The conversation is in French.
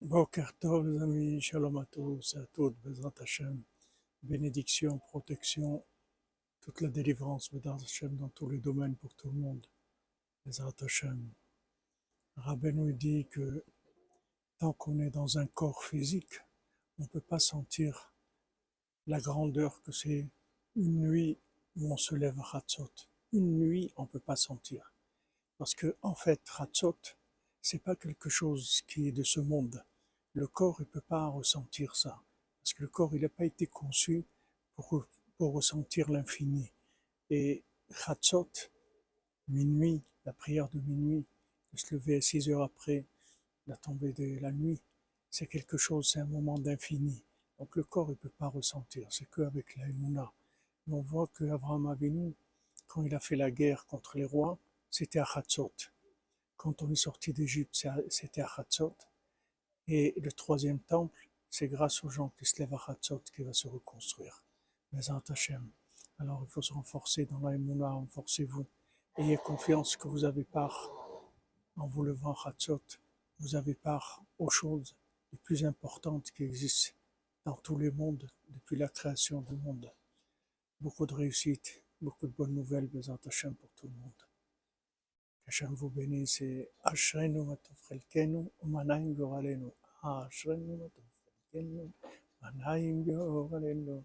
Boker Tov, les amis, Shalom à tous à toutes, Bezrat Hashem, bénédiction, protection, toute la délivrance, Bezrat Hashem, dans tous les domaines pour tout le monde, Bezrat Hashem. Rabbi nous dit que tant qu'on est dans un corps physique, on ne peut pas sentir la grandeur que c'est une nuit où on se lève à Hatzot. Une nuit, on ne peut pas sentir. Parce que, en fait, Hatzot, c'est pas quelque chose qui est de ce monde. Le corps, il peut pas ressentir ça. Parce que le corps, il n'a pas été conçu pour, pour ressentir l'infini. Et Chatzot, minuit, la prière de minuit, de se lever à 6 heures après la tombée de la nuit, c'est quelque chose, c'est un moment d'infini. Donc le corps, il peut pas ressentir. C'est qu'avec la Emouna. on voit que Abraham Avinu, quand il a fait la guerre contre les rois, c'était à Chatzot. Quand on est sorti d'Égypte, c'était à Hatzot. Et le troisième temple, c'est grâce aux gens qui se lèvent à Hatzot qu'il va se reconstruire. Mais Hashem. Alors il faut se renforcer dans la Emouna, renforcez-vous. Ayez confiance que vous avez part, en vous levant à Hatzot, vous avez part aux choses les plus importantes qui existent dans tous les mondes depuis la création du monde. Beaucoup de réussite, beaucoup de bonnes nouvelles, Bézant Hashem pour tout le monde. השם והוא זה אשרינו מה טוב חלקנו ומנעים גורלנו. אשרינו מה טוב חלקנו, מנעים גורלנו.